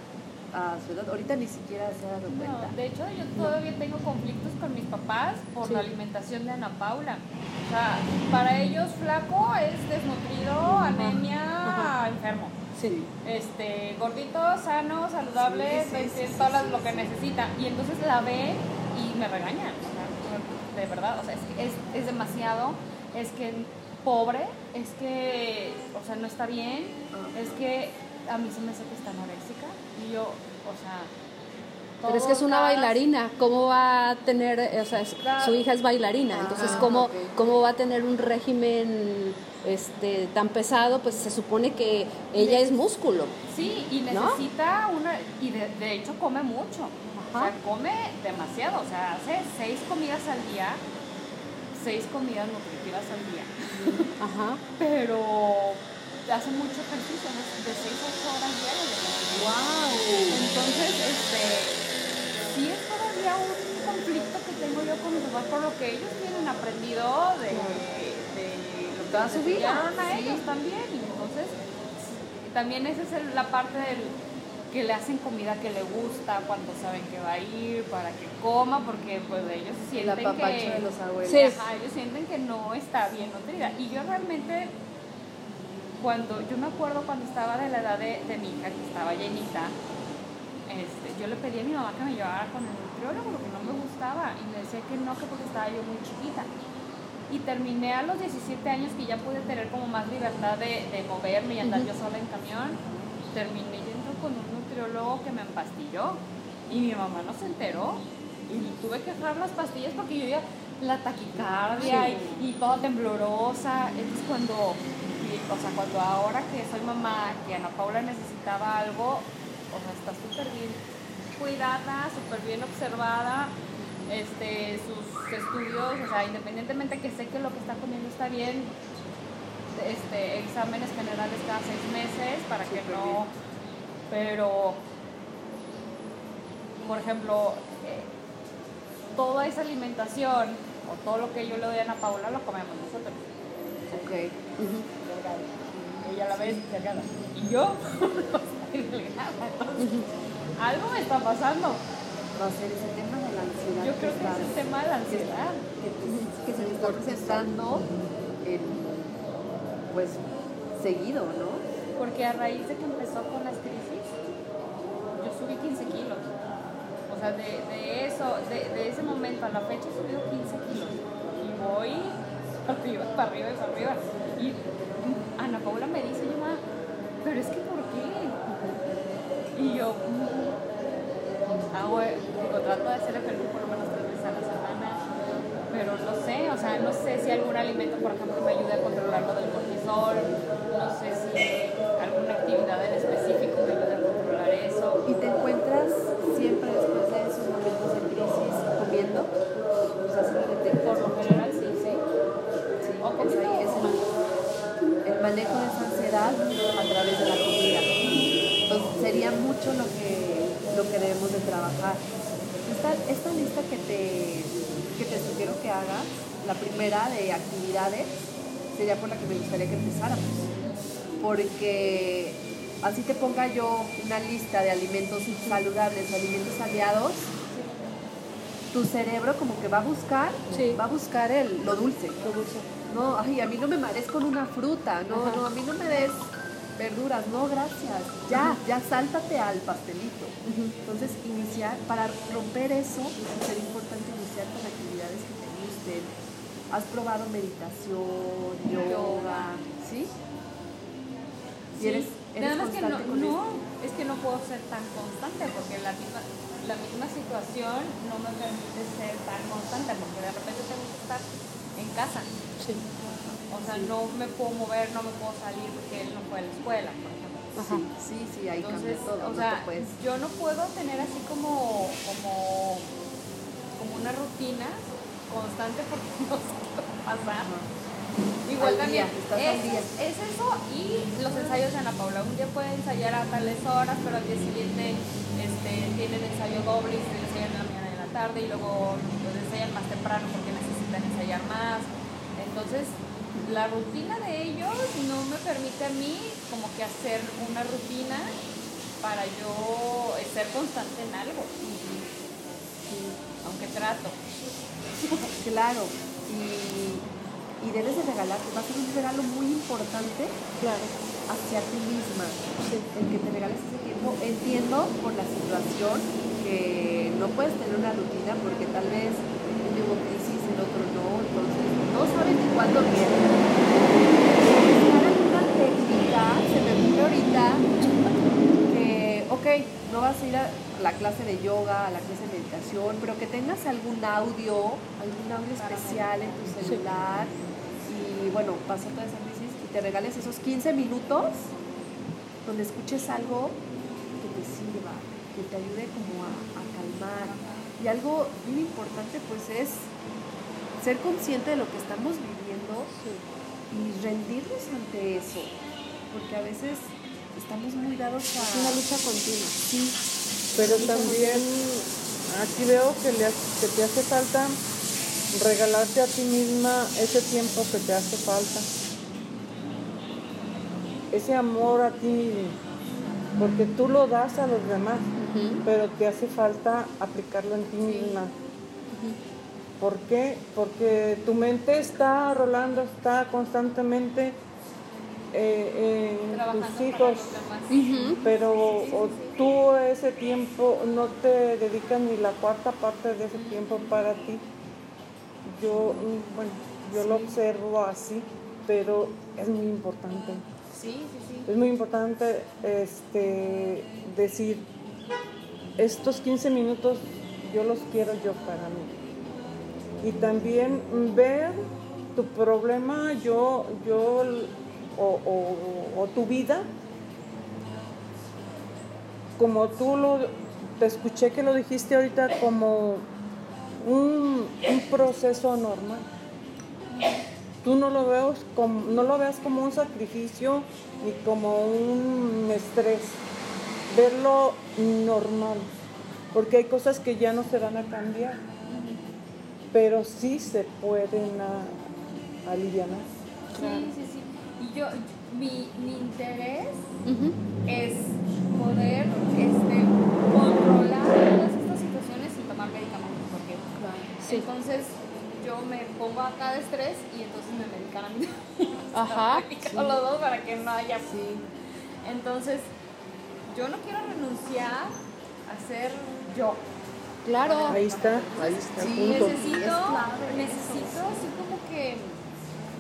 a su edad, ahorita ni siquiera se ha dado cuenta. No, de hecho yo todavía tengo conflictos con mis papás por Sí. la alimentación de Ana Paula. O sea, para ellos flaco es desnutrido, anemia, enfermo. Sí. Este, gordito, sano, saludable, Sí, sí, sí, lo que necesita. Y entonces la ve y me regaña. O sea, de verdad, o sea, es, que es, es demasiado, es que pobre, es que, o sea, no está bien, Ah. es que a mí se me hace que está anoréxica. Y yo, o sea, Pero es que es una bailarina, ¿cómo va a tener, eh, o sea, su hija es bailarina, entonces Ah, ¿cómo. ¿cómo va a tener un régimen este, tan pesado? Pues se supone que ella es músculo. Sí, y ¿No? necesita una, y de, de hecho come mucho. O sea, come demasiado. O sea, hace seis comidas al día, seis comidas nutritivas al día. Ajá. [LAUGHS] Pero hace mucho ejercicio, de seis a ocho horas diarias. ¡Wow! Entonces, este, sí es todavía un conflicto que tengo yo con mis papás por lo que ellos tienen aprendido de, de lo que Toda su vida, a sí. ellos también. Y entonces, también esa es la parte del que le hacen comida que le gusta, cuando saben que va a ir, para que coma, porque pues ellos El sienten apapacho que... de los abuelos. Sí. Ajá, ellos sienten que no está bien nutrida. Y yo realmente, cuando, yo me acuerdo cuando estaba de la edad de, de mi hija, que estaba llenita, este, yo le pedí a mi mamá que me llevara con el nutriólogo porque no me gustaba. Y me decía que no, que porque estaba yo muy chiquita. Y terminé a los 17 años que ya pude tener como más libertad de, de moverme y andar yo sola en camión. Terminé yendo con un nutriólogo que me empastilló. Y mi mamá no se enteró. Y tuve que dejar las pastillas porque yo ya la taquicardia y, y toda temblorosa. Entonces cuando, o sea, cuando ahora que soy mamá, que Ana Paula necesitaba algo, o sea, está súper bien cuidada, súper bien observada, este, sus estudios, o sea, independientemente que sé que lo que está comiendo está bien, este, exámenes generales cada seis meses para que no, pero, por ejemplo, eh, toda esa alimentación o todo lo que yo le doy a Ana Paula lo comemos nosotros. Ok. Ella la ve delgada. Y yo [LAUGHS] delgada. Algo me está pasando. Va a ser ese tema de la ansiedad. Yo creo que es el tema de la ansiedad. que, te- que se está presentando en, pues seguido, ¿no? Porque a raíz de que empezó con las crisis, yo subí 15 kilos. Sea, de, de eso, de, de ese momento a la fecha he subido 15 kilos. Y voy [LAUGHS] para arriba, para arriba y para arriba. Y Ana Paula me dice, yo, "Ma, pero es que ¿por qué? Y yo, "Mm, hago, digo, trato de hacer ejercicio por lo menos tres veces a la semana. Pero no sé, o sea, no sé si algún alimento, por ejemplo, me ayude a controlar lo del cortisol, no sé si alguna actividad en específico mucho lo que, lo que debemos de trabajar. Esta, esta lista que te, que te sugiero que hagas, la primera de actividades, sería por la que me gustaría que empezáramos. Porque así te ponga yo una lista de alimentos saludables, alimentos aliados, tu cerebro como que va a buscar, Sí. va a buscar el, lo dulce. Lo dulce. No, ay, a mí no me mares con una fruta, no, no, a mí no me des verduras, no, gracias. Ya, ya sáltate al pastelito. Entonces, iniciar, para romper eso, sería importante iniciar con actividades que te gusten. ¿Has probado meditación, yoga? ¿Sí? ¿Y Sí, eres, eres nada más que no, no, es que no puedo ser tan constante porque la misma, la misma situación no me permite ser tan constante porque de repente tengo que estar en casa. Sí. O sea, no me puedo mover, no me puedo salir porque él no fue a la escuela, por ejemplo. Ajá. Sí, sí, sí, ahí Entonces, cambia todo. o sea, puedes... yo no puedo tener así como, como, como una rutina constante [LAUGHS] porque no sé qué pasar. Igual Al también día, es, es eso y los ensayos de Ana Paula. Un día puede ensayar a tales horas, pero al día siguiente este, tienen ensayo doble y se ensayan en la mañana y en la tarde y luego los ensayan más temprano porque necesitan ensayar más. Entonces, la rutina de ellos no me permite a mí como que hacer una rutina para yo ser constante en algo. Aunque trato. Claro, y, y debes de regalarte, va a ser un regalo muy importante Claro. hacia ti misma, el que te regales ese tiempo. Entiendo por la situación que no puedes tener una rutina porque tal vez crisis, el otro no, entonces no saben ni cuándo viene. Buscar alguna técnica, se me ocurre ahorita que, ok, no vas a ir a la clase de yoga, a la clase de meditación, pero que tengas algún audio, algún audio especial en tu celular y bueno, pasar toda esa crisis y te regales esos 15 minutos donde escuches algo que te sirva, que te ayude como a, a calmar. Y algo muy importante pues es ser consciente de lo que estamos viviendo y rendirnos ante eso, porque a veces estamos muy dados a... Una lucha continua. Sí, Pero también aquí veo que, le, que te hace falta regalarte a ti misma ese tiempo que te hace falta. Ese amor a ti mismo. Porque tú lo das a los demás, pero te hace falta aplicarlo en ti misma. ¿Por qué? Porque tu mente está rolando, está constantemente eh, en Trabajando tus hijos pero o tú ese tiempo no te dedicas ni la cuarta parte de ese tiempo para ti. Yo, bueno, yo lo observo así, pero es muy importante. Sí, sí, sí. Es muy importante este, decir, estos 15 minutos yo los quiero yo para mí. Y también ver tu problema, yo, yo, o, tu vida, como tú lo, te escuché que lo dijiste ahorita, como un, un proceso normal. Tú no lo, veas como, no lo veas como un sacrificio ni como un estrés. Verlo normal. Porque hay cosas que ya no se van a cambiar. Pero sí se pueden a- aliviar. Sí, sí, sí. Y yo, mi, mi interés es poder este, controlar todas estas situaciones sin tomar medicamentos, porque Sí. entonces yo me pongo acá de estrés y entonces me medican a mí. [LAUGHS] Ajá. [LAUGHS] Me medican los dos para que no haya. sí. Entonces, yo no quiero renunciar a ser yo. Claro. Ahí está, ahí está. Sí, punto. Necesito, Es clave necesito así como que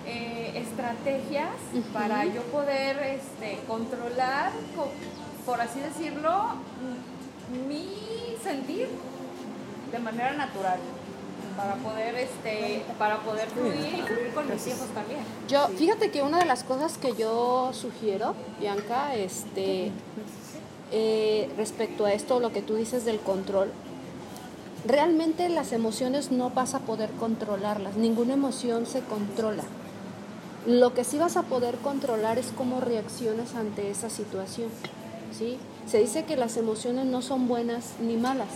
eh, estrategias para yo poder este, controlar, co- por así decirlo, m- mi sentir de manera natural. Para poder, este, para poder fluir y fluir con mis hijos también. Yo, fíjate que una de las cosas que yo sugiero, Bianca, este, eh, respecto a esto, lo que tú dices del control, realmente las emociones no vas a poder controlarlas, ninguna emoción se controla. Lo que sí vas a poder controlar es cómo reaccionas ante esa situación. ¿sí? Se dice que las emociones no son buenas ni malas.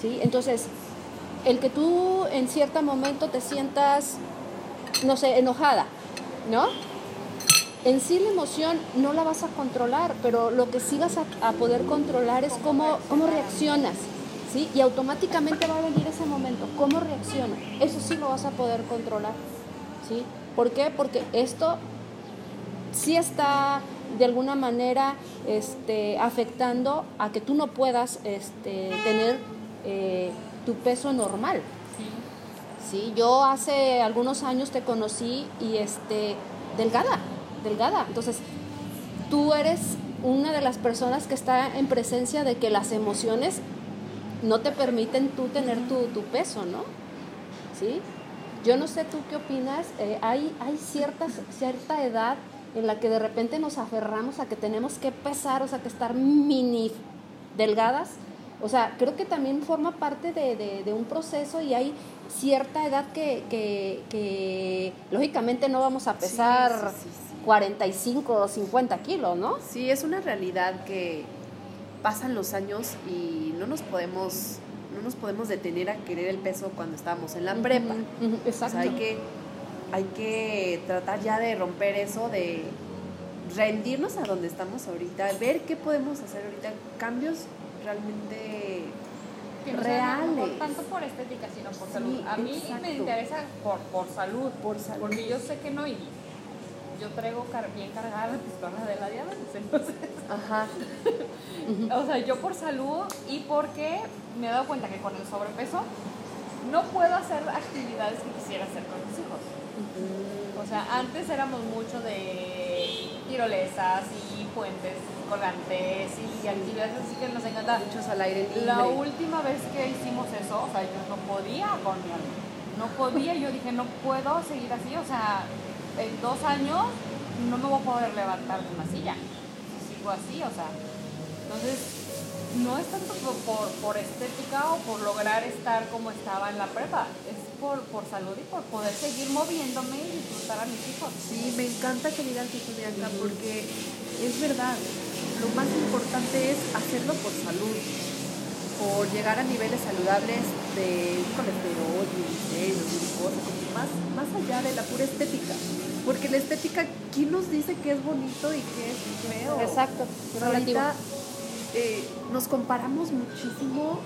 ¿sí? Entonces, el que tú en cierto momento te sientas, no sé, enojada, ¿no? En sí la emoción no la vas a controlar, pero lo que sí vas a, a poder controlar es cómo, cómo reaccionas, ¿sí? Y automáticamente va a venir ese momento, cómo reacciona. Eso sí lo vas a poder controlar, ¿sí? ¿Por qué? Porque esto sí está de alguna manera este, afectando a que tú no puedas este, tener eh, tu peso normal. Sí, yo hace algunos años te conocí y este delgada, delgada. Entonces, tú eres una de las personas que está en presencia de que las emociones no te permiten tú tener tu, tu peso, ¿no? ¿Sí? Yo no sé tú qué opinas, eh, hay, hay ciertas, cierta edad en la que de repente nos aferramos a que tenemos que pesar, o sea, que estar mini delgadas. O sea, creo que también forma parte de, de- de un proceso y hay cierta edad que, que- que lógicamente no vamos a pesar sí, sí, sí. 45 o 50 kilos, ¿no? Sí, es una realidad que pasan los años y no nos podemos no nos podemos detener a querer el peso cuando estábamos en la prepa. Ujú, O Exacto. sea, hay que hay que tratar ya de romper eso de rendirnos a donde estamos ahorita, ver qué podemos hacer ahorita, cambios realmente Que no sea reales. tanto por estética, sino por Sí, salud. A mí exacto. me interesa por, por salud. Por salud. Porque yo sé que no, y yo traigo car- bien cargada la pistola de la diabetes. [LAUGHS] Entonces, Ajá. [LAUGHS] o sea, yo por salud y porque me he dado cuenta que con el sobrepeso no puedo hacer actividades que quisiera hacer con mis hijos. O sea, antes éramos mucho de tirolesas y puentes colgantes y actividades así que nos encanta. Muchos al aire libre. La última vez que hicimos eso, o sea, yo no podía con mi alma. No podía, yo dije, no puedo seguir así, o sea, en dos años no me voy a poder levantar de una silla. Si sigo así, o sea. Entonces, no es tanto por, por, estética o por lograr estar como estaba en la prepa, es por, por salud y por poder seguir moviéndome y disfrutar a mis hijos. Sí, me encanta que digas eso, porque es verdad. Lo más importante es hacerlo por salud, por llegar a niveles saludables de colesterol, triglicéridos, glucosa, más, más allá de la pura estética. Porque la estética, ¿quién nos dice que es bonito y que es feo? Exacto, Pero ahorita eh, nos comparamos muchísimo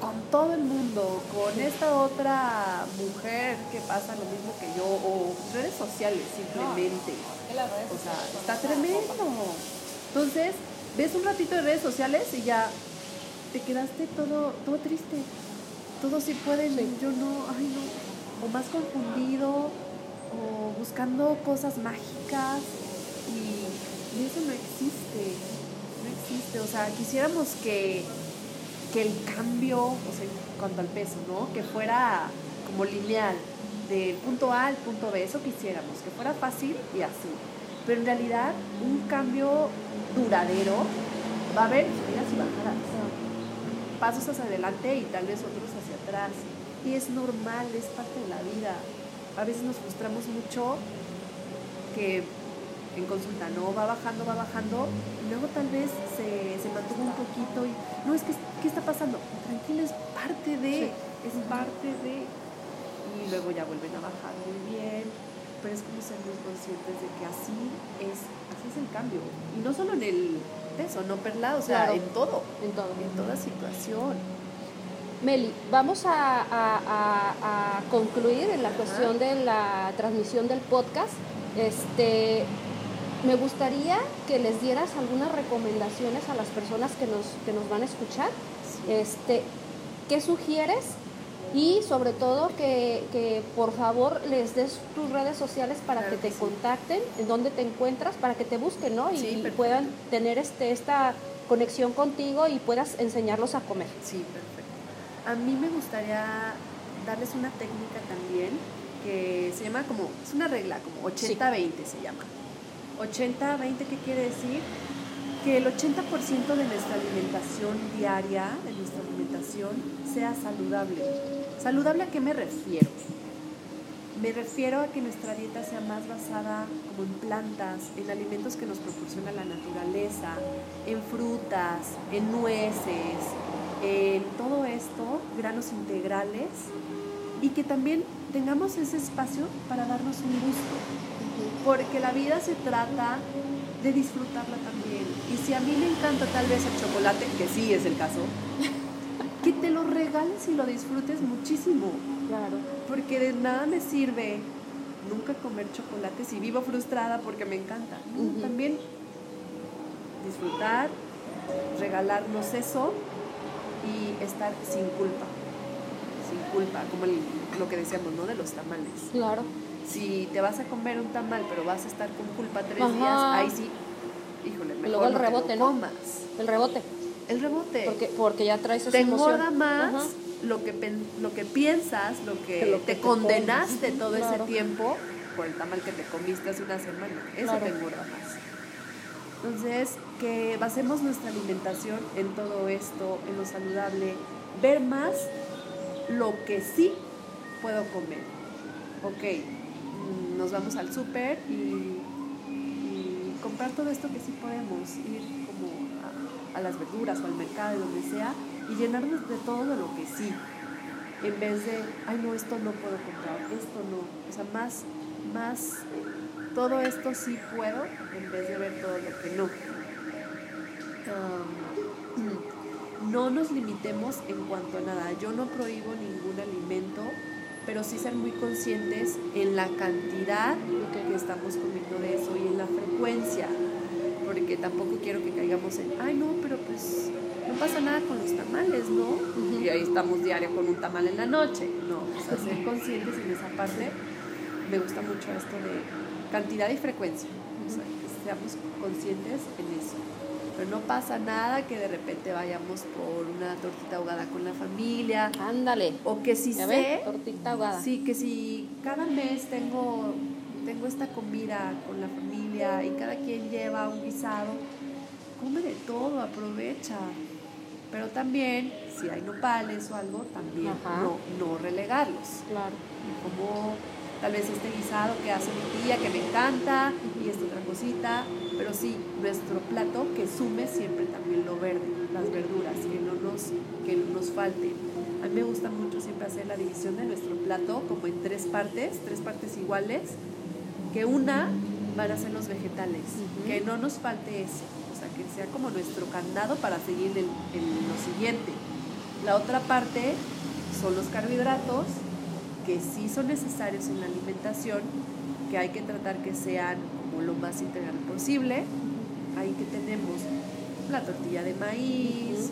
con todo el mundo, con esta otra mujer que pasa lo mismo que yo, o redes sociales simplemente. O sea, está tremendo. Entonces, ves un ratito de redes sociales y ya te quedaste todo, todo triste. Todos sí pueden, yo no, ay no. O más confundido, o buscando cosas mágicas y, eso no existe. No existe. O sea, quisiéramos que, que el cambio, o sea, en cuanto al peso, ¿no? Que fuera como lineal, del punto A al punto B, eso quisiéramos, que fuera fácil y así. Pero en realidad, un cambio duradero va a haber subidas y bajadas. Pasos hacia adelante y tal vez otros hacia atrás. Y es normal, es parte de la vida. A veces nos frustramos mucho que en consulta no va bajando, va bajando, y luego tal vez se, se mantuvo un poquito y no es que ¿qué está pasando? Tranquilo, es parte de, es parte de y luego ya vuelven a bajar muy bien, pero es como ser muy conscientes de que así es, así es el cambio. Y no solo en el peso, no perla, o sea, Claro. en todo, En todo. en toda situación. Meli, vamos a, a- a- a concluir en la cuestión de la transmisión del podcast. Este, me gustaría que les dieras algunas recomendaciones a las personas que nos, que nos van a escuchar. Este, ¿Qué sugieres? Y sobre todo que, que por favor les des tus redes sociales para Claro que que te sí. contacten, en dónde te encuentras, para que te busquen, ¿no? Y, Sí, y perfecto. puedan tener este, esta conexión contigo y puedas enseñarlos a comer. Sí, perfecto. A mí me gustaría darles una técnica también que se llama como, es una regla, como 80-20 se llama. 80-20, ¿qué quiere decir? Que el 80% de nuestra alimentación diaria, de nuestra alimentación, sea saludable. ¿Saludable a qué me refiero? Me refiero a que nuestra dieta sea más basada como en plantas, en alimentos que nos proporciona la naturaleza, en frutas, en nueces, en todo esto, granos integrales, y que también tengamos ese espacio para darnos un gusto, porque la vida se trata de disfrutarla también. Y si a mí me encanta tal vez el chocolate, que sí es el caso, [LAUGHS] que te lo regales y lo disfrutes muchísimo. Claro. Porque de nada me sirve nunca comer chocolate si vivo frustrada porque me encanta. También disfrutar, regalarnos eso y estar sin culpa. Sin culpa, como el- lo que decíamos, ¿no? De los tamales. Claro. Si te vas a comer un tamal pero vas a estar con culpa tres Ajá. días, ahí sí, híjole, mejor luego el no te lo rebote, ¿no? comas. El rebote. El rebote. Porque, porque ya traes esa te engorda más Ajá. lo que, pen- lo que piensas, lo que, Que lo que te, te condenaste comes. todo Claro. ese tiempo por el tamal que te comiste hace una semana. Eso Claro. te engorda más. Entonces, que basemos nuestra alimentación en todo esto, en lo saludable, ver más lo que sí puedo comer. Ok, nos vamos al súper y, comprar todo esto que sí podemos, ir como a, a las verduras o al mercado, donde sea, y llenarnos de todo de lo que sí. En vez de, ay no, esto no puedo comprar, esto no. O sea, más, más, todo esto sí puedo, en vez de ver todo lo que no. Um, no nos limitemos en cuanto a nada. Yo no prohíbo ningún alimento, pero sí ser muy conscientes en la cantidad que estamos comiendo de eso y en la frecuencia. Porque tampoco quiero que caigamos en, ay no, pero pues no pasa nada con los tamales, ¿no? Y ahí estamos diario con un tamal en la noche. No, o sea, ser conscientes en esa parte. Me gusta mucho esto de cantidad y frecuencia. O sea, que seamos conscientes en eso. Pero no pasa nada que de repente vayamos por una tortita ahogada con la familia. Ándale. O que si ¿Ya sé, ven? Tortita ahogada. sí, que si cada mes tengo, tengo esta comida con la familia y cada quien lleva un guisado, come de todo, aprovecha. Pero también, si hay nopales o algo, también Ajá. no, no relegarlos. Claro. Como tal vez este guisado que hace mi tía, que me encanta, y esta otra cosita. Pero sí, nuestro plato que sume siempre también lo verde, las verduras, que no nos, que no nos falten. A mí me gusta mucho siempre hacer la división de nuestro plato como en tres partes, tres partes iguales, que una van a ser los vegetales, que no nos falte eso, o sea, que sea como nuestro candado para seguir en, en lo siguiente. La otra parte son los carbohidratos, que sí son necesarios en la alimentación, que hay que tratar que sean como lo más integral posible. Ahí que tenemos la tortilla de maíz,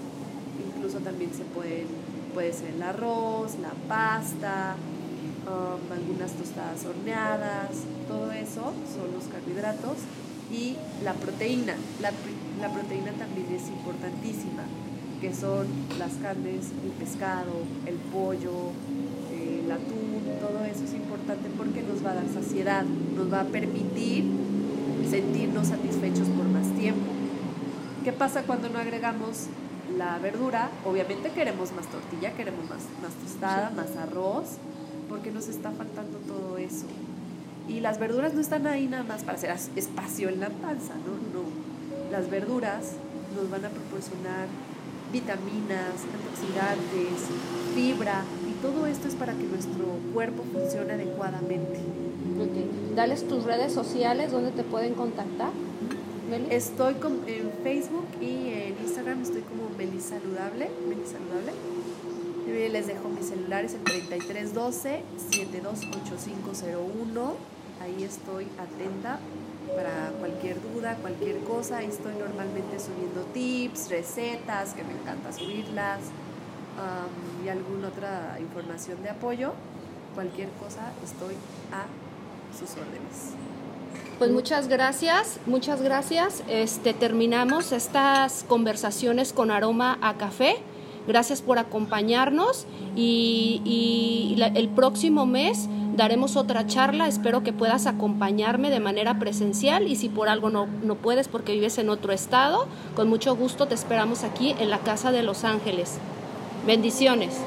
incluso también se pueden, puede ser el arroz, la pasta, um, algunas tostadas horneadas, todo eso son los carbohidratos y la proteína. La, la proteína también es importantísima, que son las carnes, el pescado, el pollo, el atún, todo eso es importante porque nos va a dar saciedad, nos va a permitir sentirnos satisfechos por más tiempo. ¿Qué pasa cuando no agregamos la verdura? Obviamente queremos más tortilla, queremos más, más tostada, más arroz, porque nos está faltando todo eso. Y las verduras no están ahí nada más para hacer espacio en la panza, ¿no? No. Las verduras nos van a proporcionar vitaminas, antioxidantes, fibra, todo esto es para que nuestro cuerpo funcione adecuadamente. Ok. Dales tus redes sociales donde te pueden contactar. Meli. Estoy con- en Facebook y en Instagram estoy como Meli Saludable, Meli Saludable. Y les dejo mis celulares el 3312 728501. Ahí estoy atenta para cualquier duda, cualquier cosa. Ahí estoy normalmente subiendo tips, recetas, que me encanta subirlas, y alguna otra información de apoyo. Cualquier cosa estoy a sus órdenes. Pues muchas gracias, muchas gracias. Este terminamos estas conversaciones con aroma a café. Gracias por acompañarnos y, y el próximo mes daremos otra charla. Espero que puedas acompañarme de manera presencial y si por algo no, no puedes porque vives en otro estado, con mucho gusto te esperamos aquí en la Casa de Los Ángeles. Bendiciones.